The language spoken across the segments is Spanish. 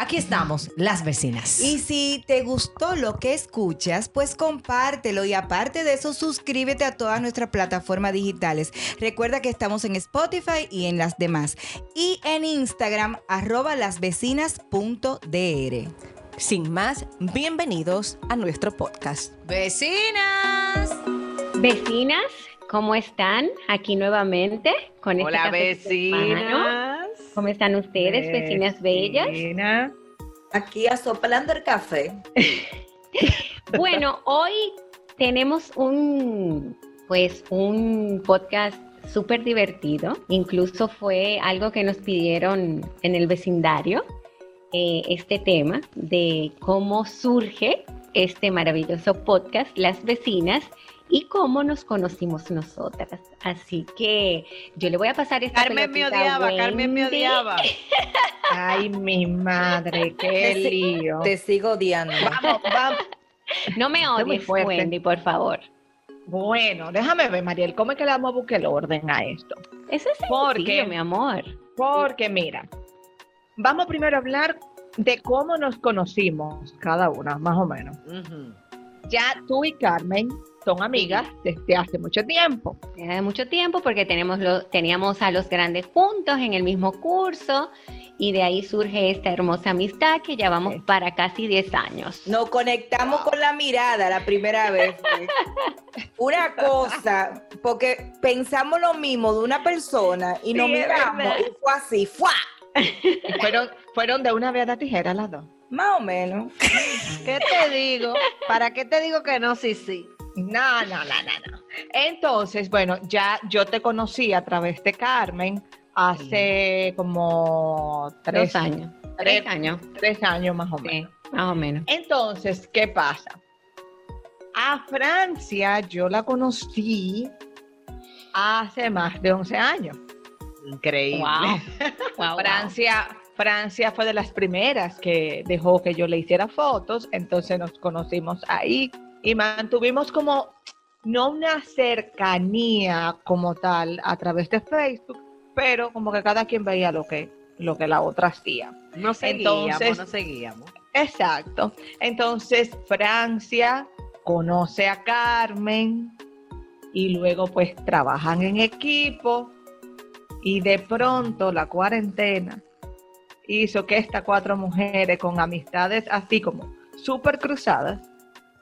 Aquí estamos, las vecinas. Y si te gustó lo que escuchas, pues compártelo y aparte de eso, suscríbete a todas nuestras plataformas digitales. Recuerda que estamos en Spotify y en las demás. Y en Instagram, arroba lasvecinas.dr. Sin más, bienvenidos a nuestro podcast. Vecinas. Vecinas, ¿cómo están? Aquí nuevamente con este Hola, vecinas. ¿Cómo están ustedes, vecinas bellas? Vecina. Aquí asoplando el café. Bueno, hoy tenemos un, pues, un podcast súper divertido. Incluso fue algo que nos pidieron en el vecindario, eh, este tema de cómo surge este maravilloso podcast, Las Vecinas, y cómo nos conocimos nosotras. Así que yo le voy a pasar esta Carmen me odiaba, Carmen me odiaba. Ay, mi madre, qué lío. Te sigo odiando. Vamos, vamos. No me odies, fuerte. Wendy, por favor. Bueno, déjame ver, Mariel, ¿cómo es que le vamos a buscar el orden a esto? Eso es ¿Por sencillo, qué? mi amor. Porque mira, vamos primero a hablar de cómo nos conocimos cada una, más o menos. Ya tú y Carmen son amigas desde hace mucho tiempo. Era de mucho tiempo porque tenemos lo- teníamos a los grandes juntos en el mismo curso y de ahí surge esta hermosa amistad que ya vamos Sí. para casi 10 años. Nos conectamos con la mirada la primera vez. Una cosa, porque pensamos lo mismo de una persona y nos Sí, es miramos y fue así, ¡fua! Fueron de una vez a tijera las dos. Más o menos. ¿Qué te digo? ¿Para qué te digo que no? Sí, sí. No, no, no, no, no. Entonces, bueno, ya yo te conocí a través de Carmen hace como tres Dos años. tres- Tres años. tres años más o Sí, menos. más o menos. Entonces, ¿qué pasa? A Francia yo la conocí hace más de 11 años. Increíble. Wow. Wow, Francia, Francia fue de las primeras que dejó que yo le hiciera fotos, entonces nos conocimos ahí y mantuvimos como no una cercanía como tal a través de Facebook, pero como que cada quien veía lo que lo que la otra hacía. No seguíamos, Entonces- no seguíamos. Exacto. Entonces Francia conoce a Carmen y luego pues trabajan en equipo y de pronto la cuarentena hizo que estas cuatro mujeres con amistades así como súper cruzadas,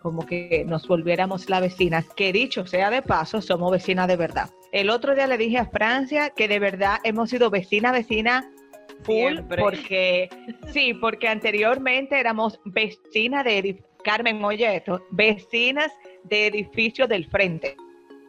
como que nos volviéramos las vecinas, que dicho sea de paso, somos vecinas de verdad. El otro día le dije a Francia que de verdad hemos sido vecina, vecina full, Siempre. porque sí, porque anteriormente éramos vecinas de Carmen Olleto, vecinas de edificio del frente.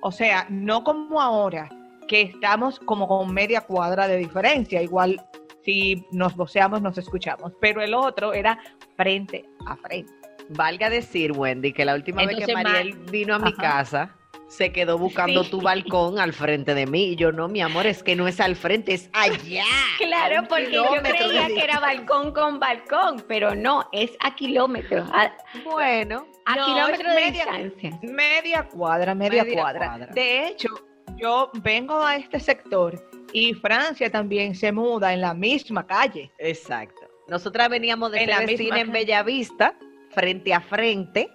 O sea, no como ahora, que estamos como con media cuadra de diferencia, igual si nos voceamos nos escuchamos, pero el otro era frente a frente. Valga decir, Wendy, que la última vez que Mariel vino a mi Ajá. casa, se quedó buscando Sí. tu balcón al frente de mí. Y yo, no, mi amor, es que no es al frente, es allá. Claro, porque yo creía que era balcón con balcón, pero no, es a kilómetros, a, Bueno, a No, kilómetros de media- distancia. Media cuadra, media, Media cuadra. cuadra. De hecho, yo vengo a este sector y Francia también se muda en la misma calle. exacto. Nosotras veníamos de En ser la vecina en. Bellavista, frente a frente.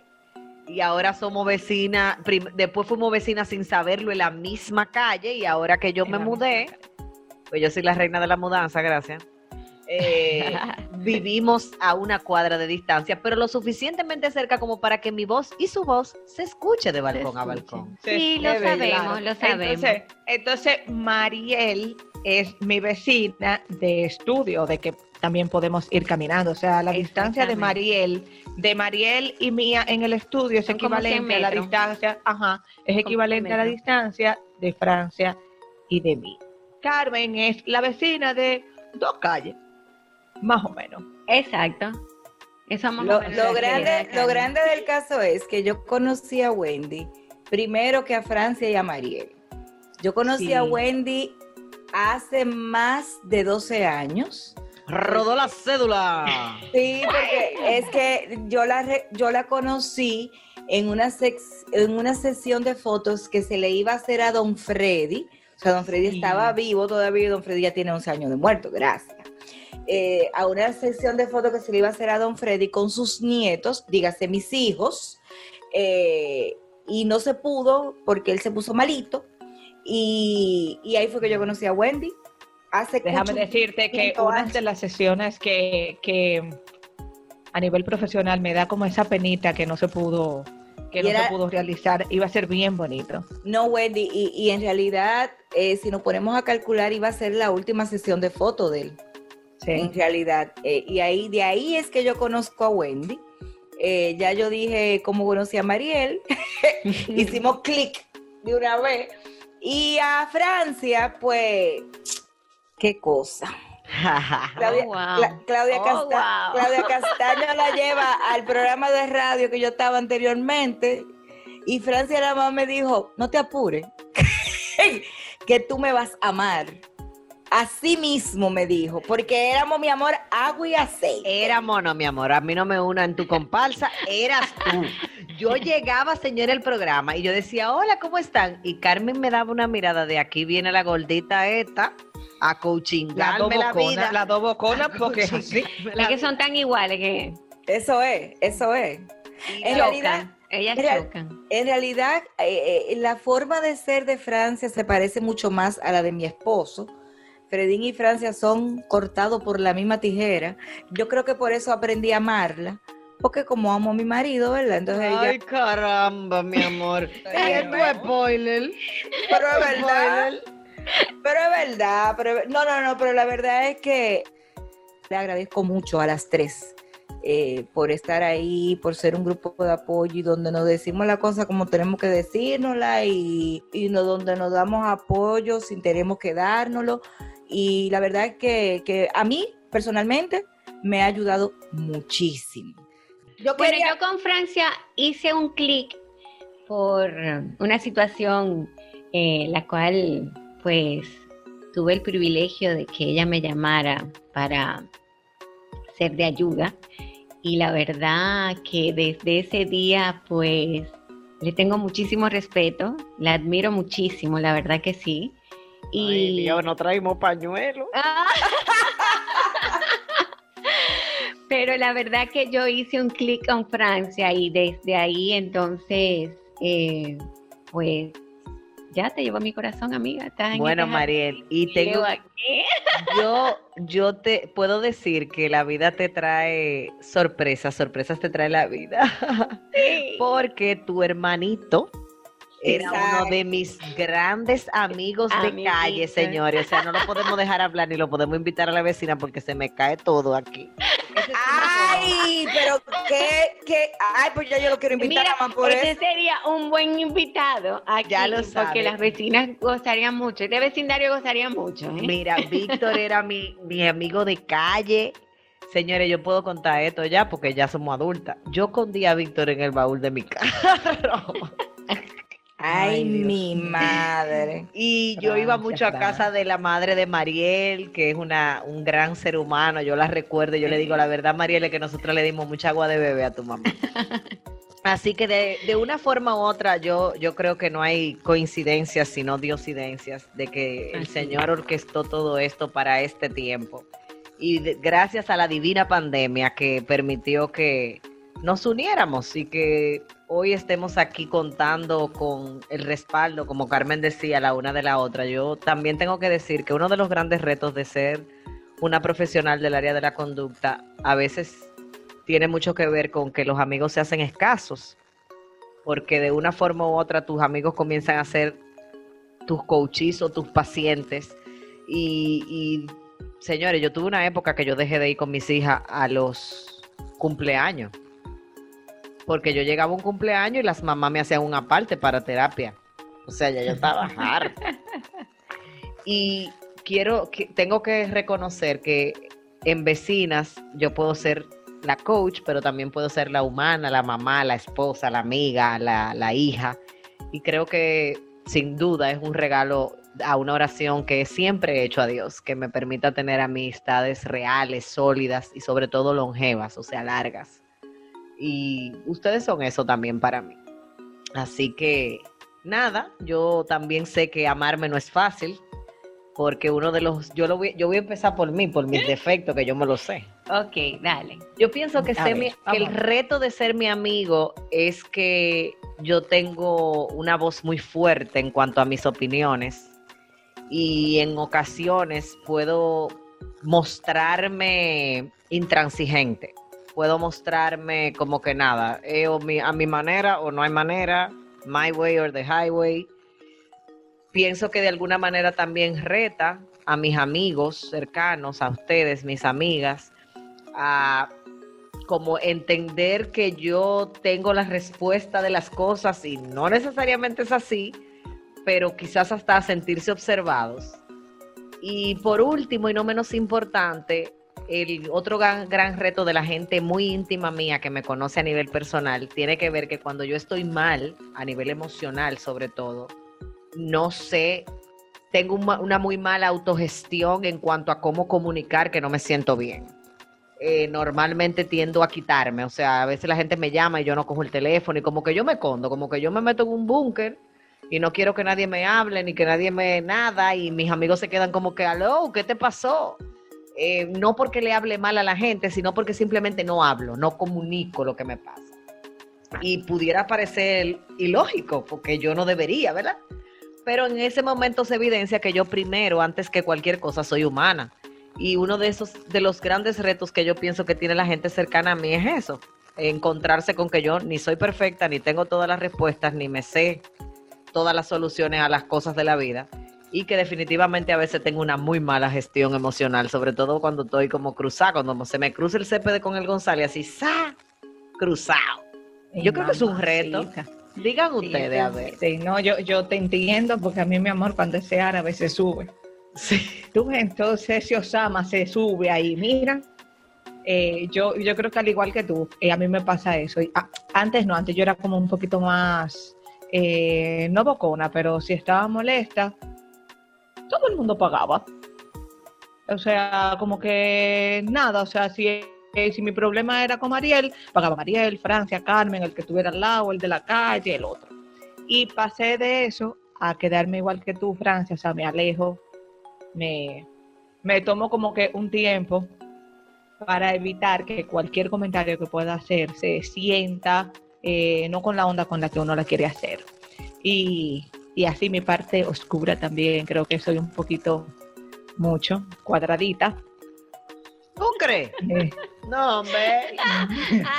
Y ahora somos vecinas, después fuimos vecinas sin saberlo en la misma calle. Y ahora que yo En me mudé, pues yo soy la reina de la mudanza, gracias. Eh, vivimos a una cuadra de distancia, pero lo suficientemente cerca como para que mi voz y su voz se escuche de balcón a balcón. Sí, lo sabemos, lo sabemos. Entonces, entonces, Mariel es mi vecina de estudio, de que también podemos ir caminando. O sea, la distancia de Mariel, de Mariel y mía en el estudio es Son como 100 equivalente a la distancia, ajá, es equivalente a la distancia de Francia y de mí. Carmen es la vecina de dos calles, más o menos. Exacto. Eso más o Lo, menos lo grande, lo grande del caso es que yo conocí a Wendy primero que a Francia y a Mariel. Yo conocí Sí. a Wendy hace más de 12 años. Rodó la cédula. Sí, porque es que yo la, re- yo la conocí en una, sex- en una sesión de fotos que se le iba a hacer a Don Freddy. O sea, Don Freddy Sí. estaba vivo todavía y Don Freddy ya tiene 11 años de muerto, gracias. Eh, a una sesión de fotos que se le iba a hacer a Don Freddy con sus nietos, dígase mis hijos, eh, y no se pudo porque él se puso malito. Y, y ahí fue que yo conocí a Wendy. Hace Déjame decirte que una años. de las sesiones que, que a nivel profesional me da como esa penita que no se pudo que no era- se pudo realizar, iba a ser bien bonito. No, Wendy, y, y en realidad, eh, si nos ponemos a calcular, iba a ser la última sesión de foto de él, en realidad. Eh, y ahí, de ahí es que yo conozco a Wendy. Eh, ya yo dije cómo conocí a Mariel. Hicimos clic de una vez. Y a Francia, pues, qué cosa. Claudia, Oh, wow. Cla- Claudia, Oh, Casta- wow. Claudia Castaño la lleva al programa de radio que yo estaba anteriormente y Francia nada más me dijo, no te apures, que tú me vas a amar. Así mismo me dijo, porque éramos, mi amor, agua y aceite. Era mono, mi amor. A mí no me una en tu comparsa, eras tú. Yo llegaba, señora, al programa y yo decía, hola, ¿cómo están? Y Carmen me daba una mirada de aquí viene la gordita esta a La coachingarme la, dobocona, vida. la dobocona, porque es la que son tan iguales que Eso es, eso es. En chocan. realidad, Ellas Mira, chocan. En realidad, eh, eh, la forma de ser de Francia se parece mucho más a la de mi esposo. Fredín y Francia son cortados por la misma tijera. Yo creo que por eso aprendí a amarla, porque como amo a mi marido, ¿verdad? Entonces Ay, ella... caramba, mi amor. Y es tu spoiler. Pero es verdad, pero es verdad, pero no, no, no, pero la verdad es que le agradezco mucho a las tres eh, por estar ahí, por ser un grupo de apoyo y donde nos decimos la cosa como tenemos que decírnosla y, y no, donde nos damos apoyo sin tenemos que dárnoslo. Y la verdad que, que a mí personalmente me ha ayudado muchísimo. Yo Bueno, yo con Francia hice un clic por una situación eh, la cual pues tuve el privilegio de que ella me llamara para ser de ayuda y la verdad que desde ese día pues le tengo muchísimo respeto, la admiro muchísimo, la verdad que sí. Y Ay, Dios, no traímos pañuelo. Ah. Pero la verdad que yo hice un clic con Francia y desde ahí entonces, eh, pues ya te llevo mi corazón, amiga. Estás Bueno, Mariel, y tengo yo yo te puedo decir que la vida te trae sorpresas, sorpresas te trae la vida. Porque tu hermanito era uno de mis grandes amigos de calle, señores. O sea, no lo podemos dejar hablar ni lo podemos invitar a la vecina porque se me cae todo aquí. Ay, pero qué, qué, ay, pues ya yo lo quiero invitar Mira, a más por ese eso. sería un buen invitado aquí, Ya lo porque sabe. las vecinas gozarían mucho, este vecindario gozaría mucho. ¿eh? Mira, Víctor era mi, mi amigo de calle. Señores, yo puedo contar esto ya porque ya somos adultas. Yo escondí a Víctor en el baúl de mi carro. Ay, mi madre. Y yo iba mucho a casa de la madre de Mariel, que es una, un gran ser humano. Yo la recuerdo, yo le digo la verdad, Mariel, es que nosotros le dimos mucha agua de bebé a tu mamá. Así que de, de una forma u otra, yo, yo creo que no hay coincidencias, sino diosidencias, de que el. Señor orquestó todo esto para este tiempo. Y de- gracias a la divina pandemia que permitió que nos uniéramos y que hoy estemos aquí contando con el respaldo, como Carmen decía, la una de la otra. Yo también tengo que decir que uno de los grandes retos de ser una profesional del área de la conducta a veces tiene mucho que ver con que los amigos se hacen escasos, porque de una forma u otra tus amigos comienzan a ser tus coaches o tus pacientes y, y señores, yo tuve una época que yo dejé de ir con mis hijas a los cumpleaños. Porque yo llegaba a un cumpleaños y las mamás me hacían una parte para terapia. O sea, ya yo estaba harta. Y quiero, que, tengo que reconocer que en vecinas yo puedo ser la coach, pero también puedo ser la humana, la mamá, la esposa, la amiga, la, la hija. Y creo que sin duda es un regalo a una oración que siempre he hecho a Dios, que me permita tener amistades reales, sólidas y sobre todo longevas, o sea, largas. Y ustedes son eso también para mí. Así que nada, yo también sé que amarme no es fácil, porque uno de los, yo lo voy, yo voy a empezar por mí, por mis defectos, que yo me lo sé. Ok, dale. Yo pienso que, A ser ver, mi- que el reto de ser mi amigo es que yo tengo una voz muy fuerte en cuanto a mis opiniones y en ocasiones puedo mostrarme intransigente. Puedo mostrarme como que nada, eh, o mi- a mi manera o no hay manera, my way or the highway. Pienso que de alguna manera también reta a mis amigos cercanos, a ustedes, mis amigas, a como entender que yo tengo la respuesta de las cosas y no necesariamente es así, pero quizás hasta sentirse observados. Y por último y no menos importante, el otro gran, reto de la gente muy íntima mía que me conoce a nivel personal tiene que ver que cuando yo estoy mal, a nivel emocional sobre todo, no sé, tengo una muy mala autogestión en cuanto a cómo comunicar que no me siento bien eh, normalmente tiendo a quitarme. O sea, a veces la gente me llama y yo no cojo el teléfono y como que yo me condo, como que yo me meto en un búnker y no quiero que nadie me hable ni que nadie me nada y mis amigos se quedan como que, aló, ¿qué te pasó? Eh, no porque le hable mal a la gente, sino porque simplemente no hablo, no comunico lo que me pasa. Y pudiera parecer ilógico, porque yo no debería, ¿verdad? Pero en ese momento se evidencia que yo primero, antes que cualquier cosa, soy humana. Y uno de esos, de los grandes retos que yo pienso que tiene la gente cercana a mí es eso, encontrarse con que yo ni soy perfecta, ni tengo todas las respuestas, ni me sé todas las soluciones a las cosas de la vida. Y que definitivamente a veces tengo una muy mala gestión emocional, sobre todo cuando estoy como cruzada, cuando se me cruza el CPD con el González, así, ¡sa! Cruzado. Yo creo que es un reto. Digan Sí, ustedes, a ver. Sí, no, yo, yo te entiendo porque a mí, mi amor, cuando ese árabe se sube. Sí. Tú, entonces, ese Osama se sube ahí, mira. eh, yo, yo creo que al igual que tú, eh, a mí me pasa eso. Y, ah, antes no, antes yo era como un poquito más, eh, no bocona, pero si estaba molesta, todo el mundo pagaba. O sea, como que nada, o sea, si, eh, si mi problema era con Mariel, pagaba Mariel, Francia, Carmen, el que estuviera al lado, el de la calle, el otro. Y pasé de eso a quedarme igual que tú, Francia, o sea, me alejo, me, me tomo como que un tiempo para evitar que cualquier comentario que pueda hacer se sienta eh, no con la onda con la que uno la quiere hacer. Y, y así mi parte oscura también, creo que soy un poquito mucho, cuadradita. ¿Tú crees? Eh, No, hombre.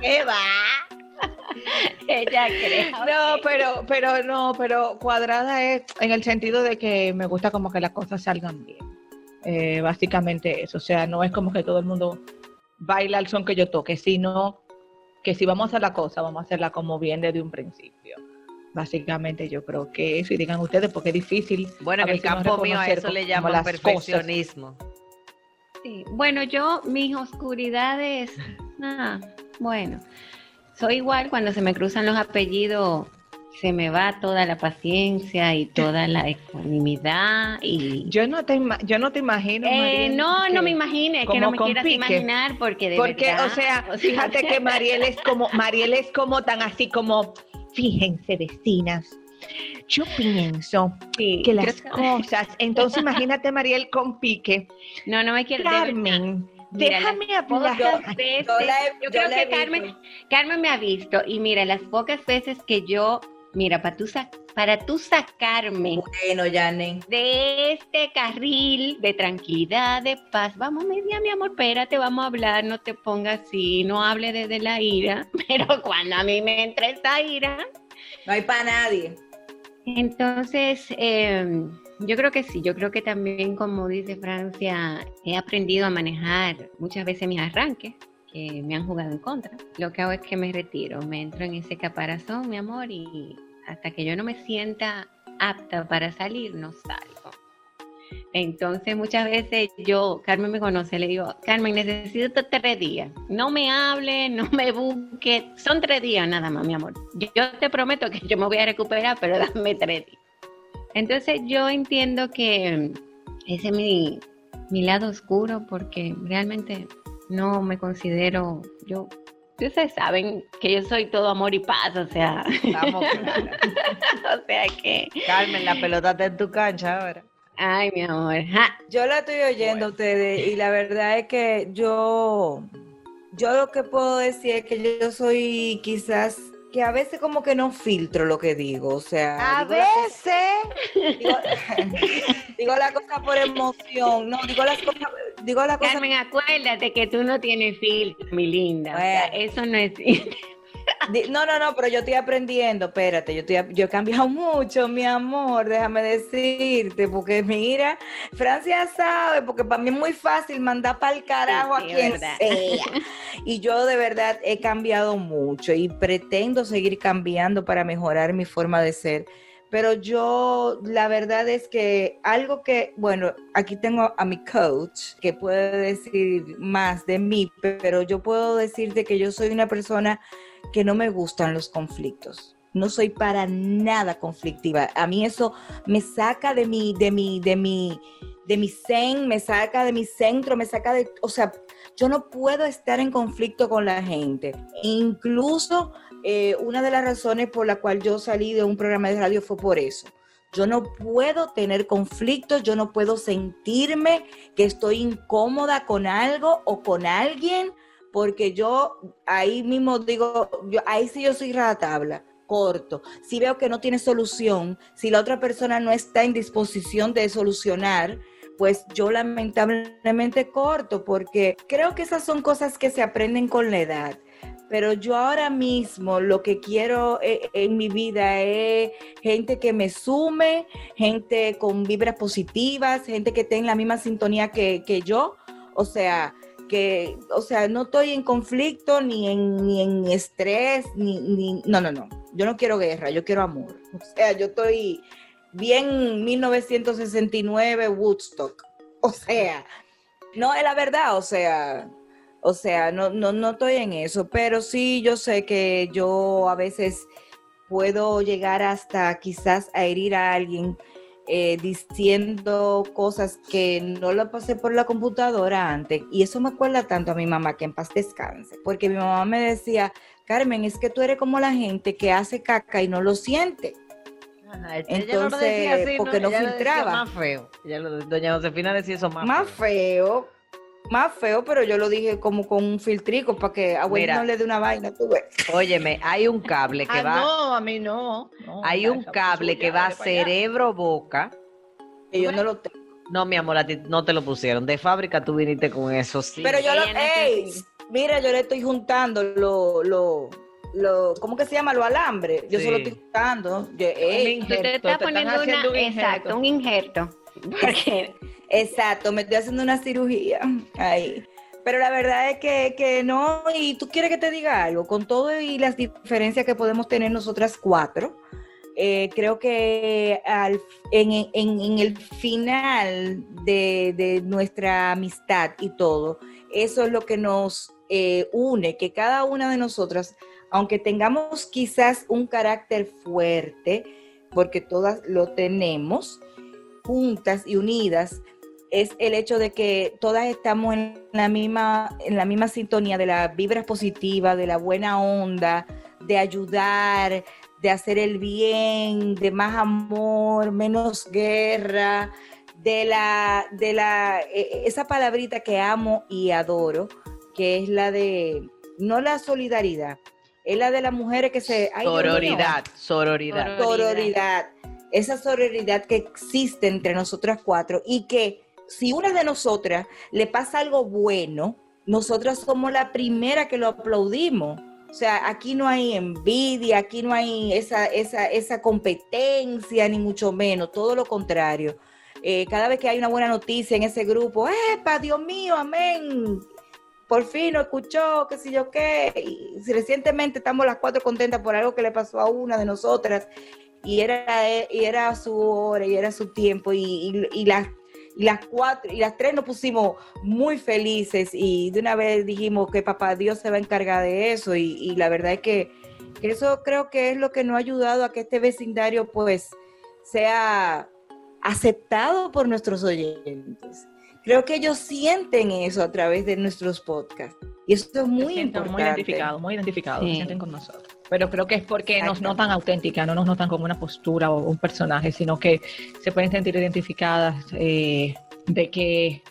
¿Qué va? Ella cree. No, pero, pero no, pero cuadrada es en el sentido de que me gusta como que las cosas salgan bien. Eh, básicamente eso. O sea, no es como que todo el mundo baila al son que yo toque, sino que si vamos a hacer la cosa, vamos a hacerla como bien desde un principio. Básicamente yo creo que eso, y digan ustedes, porque es difícil. Bueno, en el campo mío a eso le llaman perfeccionismo. Sí, Bueno, yo, mis oscuridades, ah, bueno, soy igual cuando se me cruzan los apellidos, se me va toda la paciencia y toda la ecuanimidad y... Yo no te, yo no te imagino. Eh, Mariel, no, que- no me imagines, que no me quieras imaginar porque de Porque, verdad, o sea, fíjate que Mariel es como, Mariel es como tan así como, fíjense, vecinas. Yo pienso sí, que las que- cosas, entonces imagínate Mariel con pique. No, no me quiero... Carmen, Mira, déjame las hablar. pocas veces, Yo la he- yo yo creo la que Carmen. Carmen me ha visto y mira, las pocas veces que yo, mira, para tú, sa- para tú sacarme Bueno, de este carril de tranquilidad, de paz, vamos media, mi amor, espérate, vamos a hablar, no te pongas así, no hable desde la ira, pero cuando a mí me entra esa ira, No hay para nadie. Entonces, eh, yo creo que sí, yo creo que también, como dice Francia, he aprendido a manejar muchas veces mis arranques que me han jugado en contra. Lo que hago es que me retiro, me entro en ese caparazón, mi amor, y hasta que yo no me sienta apta para salir, no salgo. Entonces muchas veces yo, Carmen me conoce, le digo, Carmen, necesito tres días. No me hable, no me busque. Son tres días nada más, mi amor. Yo, te prometo que yo me voy a recuperar, pero dame tres días. Entonces yo entiendo que ese es mi, mi lado oscuro porque realmente no me considero, yo, ustedes saben que yo soy todo amor y paz, o sea. Estamos o sea que. Carmen, la pelota está en tu cancha ahora. Ay, mi amor. ja. Yo la estoy oyendo a ustedes y la verdad es que yo, yo lo que puedo decir es que yo soy quizás que a veces como que no filtro lo que digo, o sea, A digo la cosa- veces. digo, digo la cosa por emoción, no, digo las cosas, digo la cosa Carmen, acuérdate que tú no tienes filtro, mi linda. O sea, eso no existe. No, no, no, pero yo estoy aprendiendo, espérate, yo, estoy, yo he cambiado mucho, mi amor, déjame decirte, porque mira, Francia sabe, porque para mí es muy fácil mandar para el carajo Sí, a quien verdad. sea. Y yo de verdad he cambiado mucho y pretendo seguir cambiando para mejorar mi forma de ser. Pero yo, la verdad es que algo que, bueno, aquí tengo a mi coach que puede decir más de mí, pero yo puedo decirte que yo soy una persona que no me gustan los conflictos. No soy para nada conflictiva. A mí eso me saca de mi, de mi, de mi, de mi zen, me saca de mi centro, me saca de, o sea, yo no puedo estar en conflicto con la gente. Incluso eh, una de las razones por la cual yo salí de un programa de radio fue por eso. Yo no puedo tener conflictos, yo no puedo sentirme que estoy incómoda con algo o con alguien, porque yo ahí mismo digo, yo, ahí sí yo soy ratabla, corto. Si veo que no tiene solución, si la otra persona no está en disposición de solucionar, pues yo lamentablemente corto, porque creo que esas son cosas que se aprenden con la edad. Pero yo ahora mismo lo que quiero eh, en mi vida es gente que me sume, gente con vibras positivas, gente que en la misma sintonía que, que yo. O sea, que, o sea, no estoy en conflicto ni en, ni en estrés, ni, ni, no, no, no. Yo no quiero guerra, yo quiero amor. O sea, yo estoy bien 1969 Woodstock. O sea, no es la verdad, o sea, o sea, no, no, no estoy en eso, pero sí yo sé que yo a veces puedo llegar hasta quizás a herir a alguien eh, diciendo cosas que no lo pasé por la computadora antes. Y eso me acuerda tanto a mi mamá, que en paz descanse, porque mi mamá me decía, Carmen, es que tú eres como la gente que hace caca y no lo siente. Ajá, ella no lo Entonces, decía así, porque no Ella lo decía filtraba. más feo. Ella lo- doña Josefina decía eso más, Más feo. feo, más feo, pero yo lo dije como con un filtrico para que a abuelo Mira. no le dé una vaina, tú ves. Óyeme, hay un cable que Ah, va, no, a mí no. no, hay un cable suya, que va cerebro-boca. Que yo no lo tengo. No, mi amor, a ti no te lo pusieron. De fábrica tú viniste con eso, sí. Pero yo lo, no ey, mira, yo le estoy juntando lo, lo, lo, ¿cómo que se llama? Lo alambre. Yo se lo Sí. estoy. Yo, te estás poniendo una, un exacto, un injerto. Porque exacto, me estoy haciendo una cirugía ahí. Pero la verdad es que, que no, y tú quieres que te diga algo, con todo y las diferencias que podemos tener nosotras cuatro, eh, creo que al, en, en- en el final de, de nuestra amistad y todo, eso es lo que nos eh, une, que cada una de nosotras, aunque tengamos quizás un carácter fuerte, porque todas lo tenemos, juntas y unidas, es el hecho de que todas estamos en la misma, en la misma sintonía de las vibras positivas, de la buena onda, de ayudar, de hacer el bien, de más amor, menos guerra, de la, de la, eh, esa palabrita que amo y adoro, que es la de, no la solidaridad, es la de las mujeres que se... ay, Sororidad, sororidad. sororidad, esa sororidad que existe entre nosotras cuatro y que si una de nosotras le pasa algo bueno, nosotras somos la primera que lo aplaudimos. O sea, aquí no hay envidia, aquí no hay esa, esa, esa competencia, ni mucho menos, todo lo contrario. Eh, cada vez que hay una buena noticia en ese grupo, ¡epa, Dios mío, amén! Por fin lo escuchó, qué sé yo qué. Y recientemente estamos las cuatro contentas por algo que le pasó a una de nosotras y era, y era su hora y era su tiempo y, y, las y las cuatro y las tres nos pusimos muy felices y de una vez dijimos que papá Dios se va a encargar de eso y, la verdad es que, que eso creo que es lo que nos ha ayudado a que este vecindario pues sea aceptado por nuestros oyentes. Creo que ellos sienten eso a través de nuestros podcasts. Y eso es muy Se importante. muy identificados, muy identificados, Sí. se sienten con nosotros. Pero creo que es porque nos notan auténticas, no nos notan como una postura o un personaje, sino que se pueden sentir identificadas eh, de que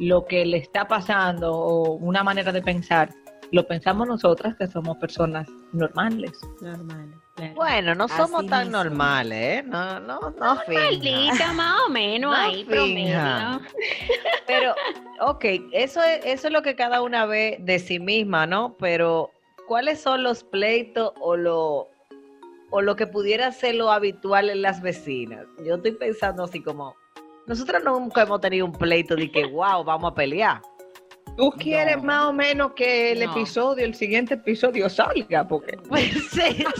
lo que le está pasando o una manera de pensar, lo pensamos nosotras que somos personas normales. Normal. Bueno, no somos Así tan mismo. normales, ¿eh? No, no, no finja. Malita, más o menos No ahí, promedio. Pero, ok, eso es, eso es lo que cada una ve de sí misma, ¿no? Pero, ¿cuáles son los pleitos o lo, o lo que pudiera ser lo habitual en las vecinas? Yo estoy pensando así como, nosotros nunca hemos tenido un pleito de que, wow, vamos a pelear. ¿Tú quieres No. más o menos que el No. episodio, el siguiente episodio salga? Porque Pues sí, sí.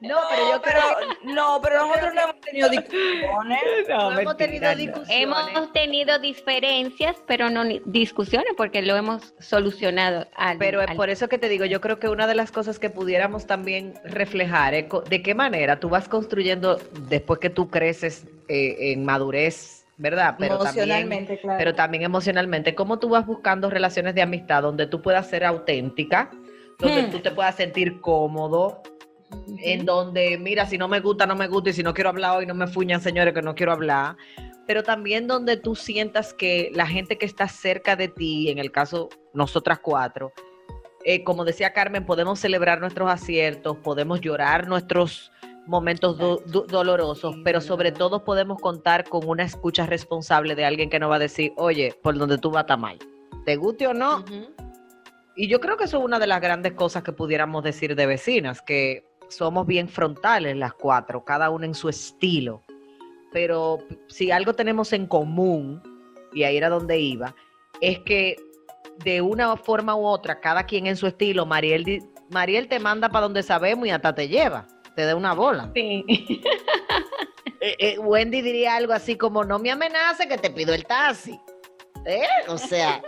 No, pero yo pero, creo no, pero nosotros no hemos tenido discusiones. no hemos tenido discusiones. Hemos tenido diferencias, pero no ni- discusiones porque lo hemos solucionado. al- Pero es al- por eso que te digo, yo creo que una de las cosas que pudiéramos también reflejar es co- de qué manera tú vas construyendo después que tú creces eh, en madurez, ¿verdad? Pero también, claro. pero también emocionalmente, cómo tú vas buscando relaciones de amistad donde tú puedas ser auténtica, donde Hmm. tú te puedas sentir cómodo, en donde, mira, si no me gusta, no me gusta, y si no quiero hablar hoy, no me fuñan, señores, que no quiero hablar. Pero también donde tú sientas que la gente que está cerca de ti, en el caso nosotras cuatro, eh, como decía Carmen, podemos celebrar nuestros aciertos, podemos llorar nuestros momentos do- do- dolorosos, pero sobre todo podemos contar con una escucha responsable de alguien que nos va a decir, oye, por donde tú vas está mal. ¿Te guste o no? Y yo creo que eso es una de las grandes cosas que pudiéramos decir de vecinas, que somos bien frontales las cuatro, cada una en su estilo. Pero si algo tenemos en común, y ahí era donde iba, es que de una forma u otra, cada quien en su estilo, Mariel, Mariel te manda para donde sabemos y hasta te lleva, te da una bola. Sí. Eh, eh, Wendy diría algo así como, no me amenace que te pido el taxi. ¿Eh? O sea,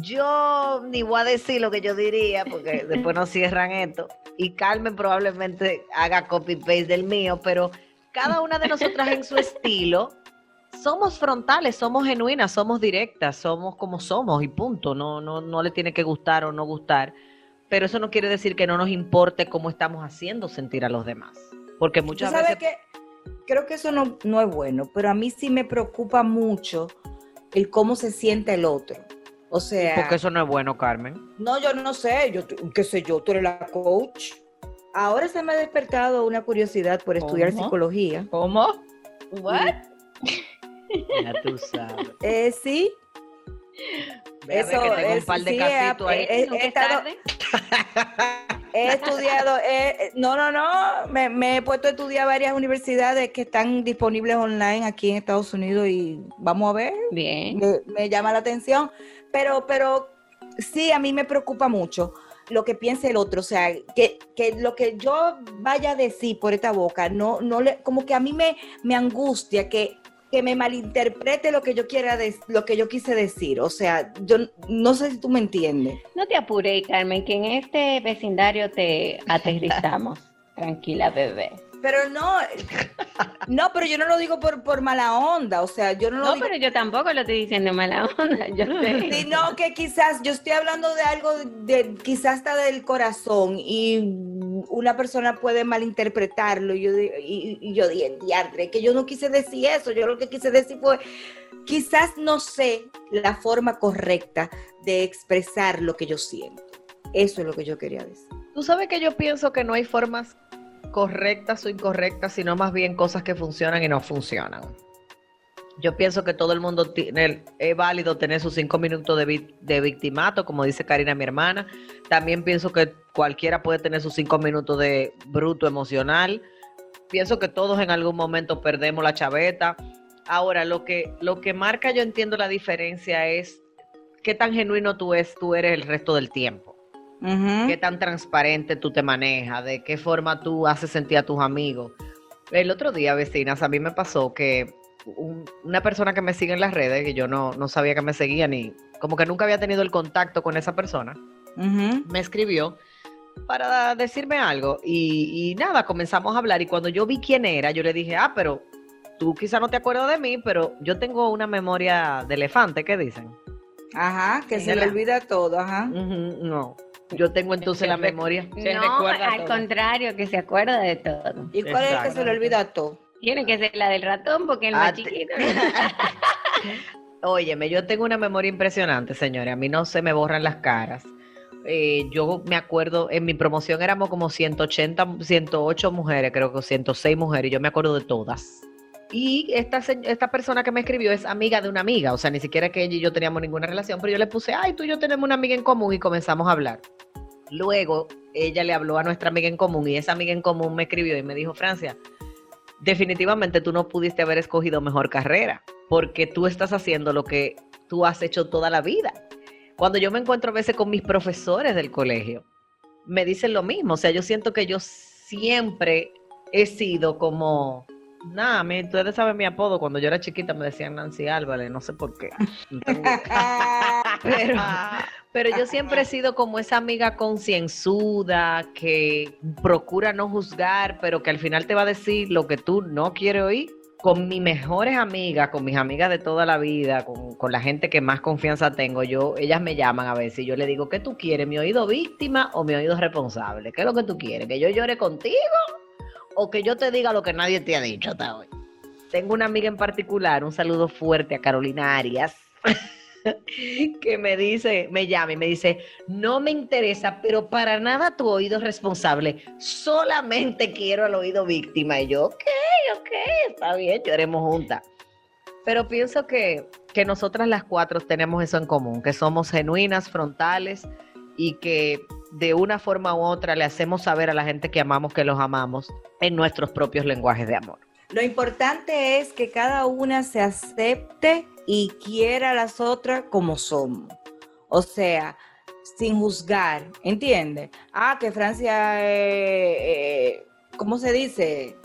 yo ni voy a decir lo que yo diría porque después nos cierran esto. Y Carmen probablemente haga copy-paste del mío, pero cada una de nosotras en su estilo somos frontales, somos genuinas, somos directas, somos como somos y punto. No, no, no le tiene que gustar o no gustar. Pero eso no quiere decir que no nos importe cómo estamos haciendo sentir a los demás. Porque Tú muchas sabes veces... que creo que eso no, no es bueno, pero a mí sí me preocupa mucho el cómo se siente el otro. O sea, Porque eso no es bueno, Carmen. no, yo no sé, yo qué sé yo, tú eres la coach. Ahora se me ha despertado una curiosidad por estudiar ¿Cómo? psicología. ¿Cómo? What? Ya tú sabes. Eh, sí, Eso que tengo un es- par de sí, casitos ahí. eh, eh, he es estado- tarde. he estudiado, eh, no, no, no, me, me he puesto a estudiar varias universidades que están disponibles online aquí en Estados Unidos y vamos a ver, Bien. me, me llama la atención, pero, pero sí, a mí me preocupa mucho lo que piense el otro, o sea, que, que lo que yo vaya a decir por esta boca, no, no le, como que a mí me, me angustia que, que me malinterprete lo que yo quiera, lo que yo quise decir, o sea, yo no sé si tú me entiendes. No te apures, Carmen, que en este vecindario te aterrizamos. Tranquila, bebé. Pero no, no, pero yo no lo digo por, por mala onda, o sea, yo no lo No, digo, pero yo tampoco lo estoy diciendo mala onda. Yo sé. sino que quizás yo estoy hablando de algo de quizás hasta del corazón y una persona puede malinterpretarlo y yo, di- y, y yo dije, diantre, que yo no quise decir eso, yo lo que quise decir fue, quizás no sé la forma correcta de expresar lo que yo siento. Eso es lo que yo quería decir. Tú sabes que yo pienso que no hay formas correctas o incorrectas, sino más bien cosas que funcionan y no funcionan. Yo pienso que todo el mundo tiene, es válido tener sus cinco minutos de, de victimato, como dice Karina, mi hermana. También pienso que cualquiera puede tener sus cinco minutos de bruto emocional. Pienso que todos en algún momento perdemos la chaveta. Ahora, lo que, lo que marca, yo entiendo la diferencia es qué tan genuino tú, es, tú eres el resto del tiempo. Qué tan transparente tú te manejas, de qué forma tú haces sentir a tus amigos. El otro día, vecinas, a mí me pasó que una persona que me sigue en las redes, que yo no, no sabía que me seguía ni como que nunca había tenido el contacto con esa persona, me escribió para decirme algo y, y, nada, comenzamos a hablar y cuando yo vi quién era, yo le dije, ah, pero tú quizá no te acuerdas de mí, pero yo tengo una memoria de elefante, ¿qué dicen? Ajá, que se le olvida todo, ajá. no, yo tengo entonces la memoria. no, al contrario, que se acuerda de todo. ¿Y cuál es el que se le olvida todo? Tiene que ser la del ratón porque es el más ah, chiquito. Óyeme, yo tengo una memoria impresionante, señores. A mí no se me borran las caras. Eh, yo me acuerdo, en mi promoción éramos como 180, 108 mujeres, creo que 106 mujeres, y yo me acuerdo de todas. Y esta, esta persona que me escribió es amiga de una amiga, o sea, ni siquiera que ella y yo teníamos ninguna relación, pero yo le puse, ay, tú y yo tenemos una amiga en común y comenzamos a hablar. Luego ella le habló a nuestra amiga en común y esa amiga en común me escribió y me dijo, Francia, definitivamente tú no pudiste haber escogido mejor carrera, porque tú estás haciendo lo que tú has hecho toda la vida. Cuando yo me encuentro a veces con mis profesores del colegio, me dicen lo mismo, o sea, yo siento que yo siempre he sido como Nada, ustedes saben mi apodo. Cuando yo era chiquita me decían Nancy Álvarez, no sé por qué. pero, yo siempre he sido como esa amiga concienzuda que procura no juzgar, pero que al final te va a decir lo que tú no quieres oír. Con mis mejores amigas, con mis amigas de toda la vida, con, con la gente que más confianza tengo, yo, ellas me llaman a veces y yo le digo, ¿qué tú quieres? ¿Mi oído víctima o mi oído responsable? ¿Qué es lo que tú quieres? ¿Que yo llore contigo? O que yo te diga lo que nadie te ha dicho hasta hoy. Tengo una amiga en particular, un saludo fuerte a Carolina Arias, que me dice, me llama y me dice, no me interesa, pero para nada tu oído responsable, solamente quiero al oído víctima. Y yo, ok, ok, está bien, lloremos juntas. Pero pienso que, que nosotras las cuatro tenemos eso en común, que somos genuinas, frontales y que de una forma u otra le hacemos saber a la gente que amamos que los amamos en nuestros propios lenguajes de amor. Lo importante es que cada una se acepte y quiera a las otras como somos. O sea, sin juzgar, ¿entiendes? Ah, que Francia, eh, ¿cómo se dice?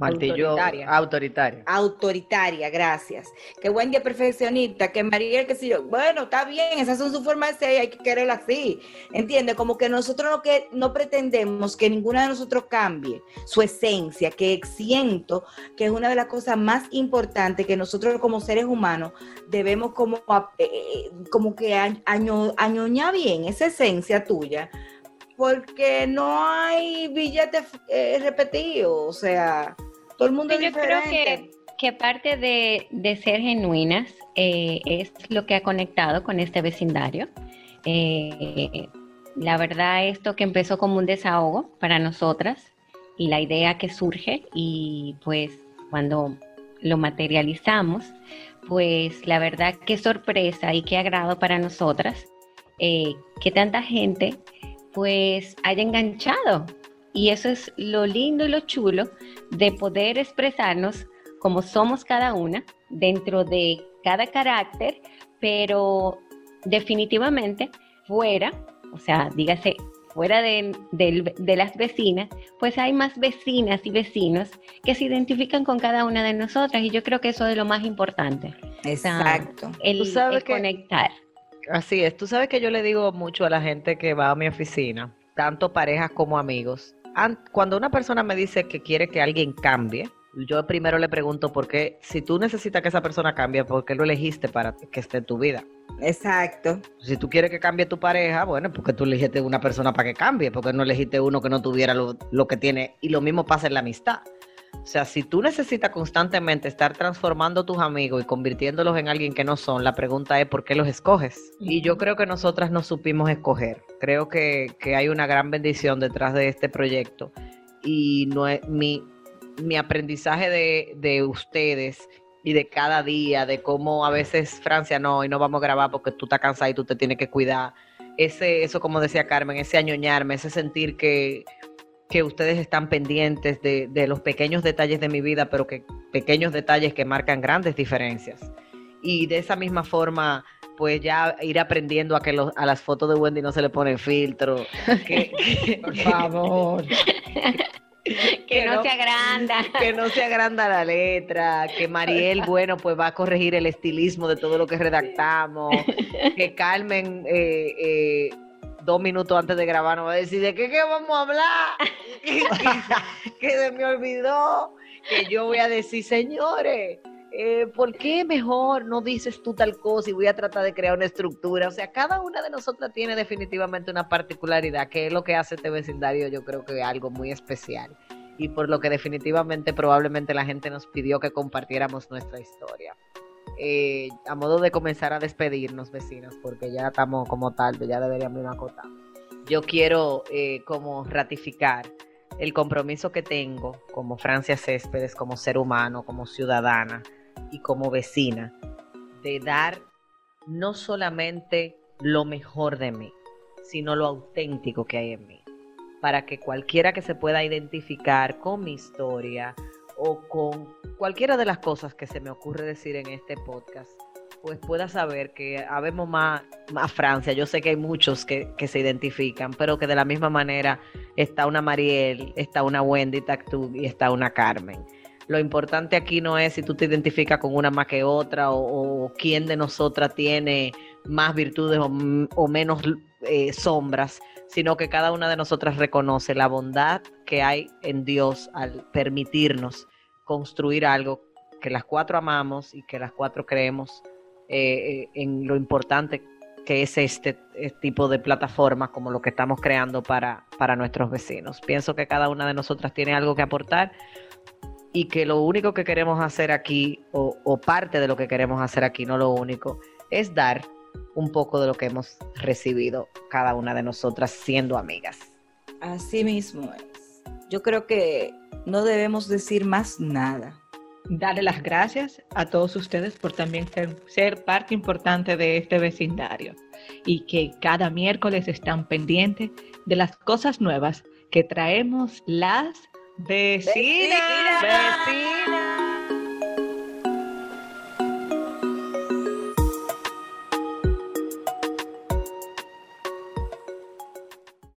Martillo autoritaria. autoritaria. Autoritaria, gracias. Que Wendy es perfeccionista, que María, que si yo, bueno, está bien, esas son sus formas de ser y hay que quererlo así. ¿Entiendes? Como que nosotros no, que, no pretendemos que ninguna de nosotros cambie su esencia, que siento que es una de las cosas más importantes que nosotros como seres humanos debemos como, eh, eh, como que año, añoñar bien esa esencia tuya porque no hay billetes eh, repetidos, o sea, todo el mundo Yo creo que, que parte de, ser genuinas eh, es lo que ha conectado con este vecindario. Eh, la verdad, esto que empezó como un desahogo para nosotras y la idea que surge y pues cuando lo materializamos, pues la verdad qué sorpresa y qué agrado para nosotras eh, que tanta gente pues haya enganchado y eso es lo lindo y lo chulo de poder expresarnos como somos cada una dentro de cada carácter, pero definitivamente fuera, o sea, dígase, fuera de, las vecinas, pues hay más vecinas y vecinos que se identifican con cada una de nosotras y yo creo que eso es lo más importante. Exacto. el, conectar. Así es, tú sabes que yo le digo mucho a la gente que va a mi oficina, tanto parejas como amigos, cuando una persona me dice que quiere que alguien cambie, yo primero le pregunto por qué, si tú necesitas que esa persona cambie, ¿por qué lo elegiste para que esté en tu vida? Exacto. Si tú quieres que cambie tu pareja, bueno, porque tú elegiste una persona para que cambie, porque no elegiste uno que no tuviera lo, lo que tiene, y lo mismo pasa en la amistad. O sea, si tú necesitas constantemente estar transformando a tus amigos y convirtiéndolos en alguien que no son, la pregunta es ¿por qué los escoges? Y yo creo que nosotras no supimos escoger. Creo que, hay una gran bendición detrás de este proyecto. Y no es, mi, mi aprendizaje de, de ustedes y de cada día, de cómo a veces Francia no, y no vamos a grabar porque tú estás cansada y tú te tienes que cuidar. Ese, eso como decía Carmen, ese añoñarme, ese sentir que, que ustedes están pendientes de, de los pequeños detalles de mi vida, pero que pequeños detalles que marcan grandes diferencias. Y de esa misma forma, pues ya ir aprendiendo a que los, a las fotos de Wendy no se le pone filtro. Que, que- Por favor. que no, se agranda. que no se agranda la letra, que Mariel, bueno, pues va a corregir el estilismo de todo lo que redactamos, que Carmen eh, eh, dos minutos antes de grabar nos va a decir de qué, qué vamos a hablar, que, que- que se me olvidó, que yo voy a decir, señores, eh, ¿por qué mejor no dices tú tal cosa y voy a tratar de crear una estructura? O sea, cada una de nosotras tiene definitivamente una particularidad, que es lo que hace este vecindario, yo creo que algo muy especial y por lo que definitivamente probablemente la gente nos pidió que compartiéramos nuestra historia. Eh, a modo de comenzar a despedirnos, vecinos, porque ya estamos como tarde, ya deberíamos ir. Yo quiero eh, como ratificar el compromiso que tengo como Francia Céspedes, como ser humano, como ciudadana y como vecina, de dar no solamente lo mejor de mí, sino lo auténtico que hay en mí para que cualquiera que se pueda identificar con mi historia o con cualquiera de las cosas que se me ocurre decir en este podcast, pues pueda saber que habemos más, más Francia. Yo sé que hay muchos que, que se identifican, pero que de la misma manera está una Mariel, está una Wendy Tactug y está una Carmen. Lo importante aquí no es si tú te identificas con una más que otra o, o quién de nosotras tiene más virtudes o, o menos eh, sombras, sino que cada una de nosotras reconoce la bondad que hay en Dios al permitirnos construir algo que las cuatro amamos y que las cuatro creemos eh, eh, en lo importante que es este, este tipo de plataforma como lo que estamos creando para, para nuestros vecinos. Pienso que cada una de nosotras tiene algo que aportar y que lo único que queremos hacer aquí, o, o parte de lo que queremos hacer aquí, no lo único, es dar un poco de lo que hemos recibido cada una de nosotras siendo amigas. Así mismo. Yo creo que no debemos decir más nada. Darle las gracias a todos ustedes por también ser, ser parte importante de este vecindario y que cada miércoles están pendientes de las cosas nuevas que traemos las vecinas. Vecinas.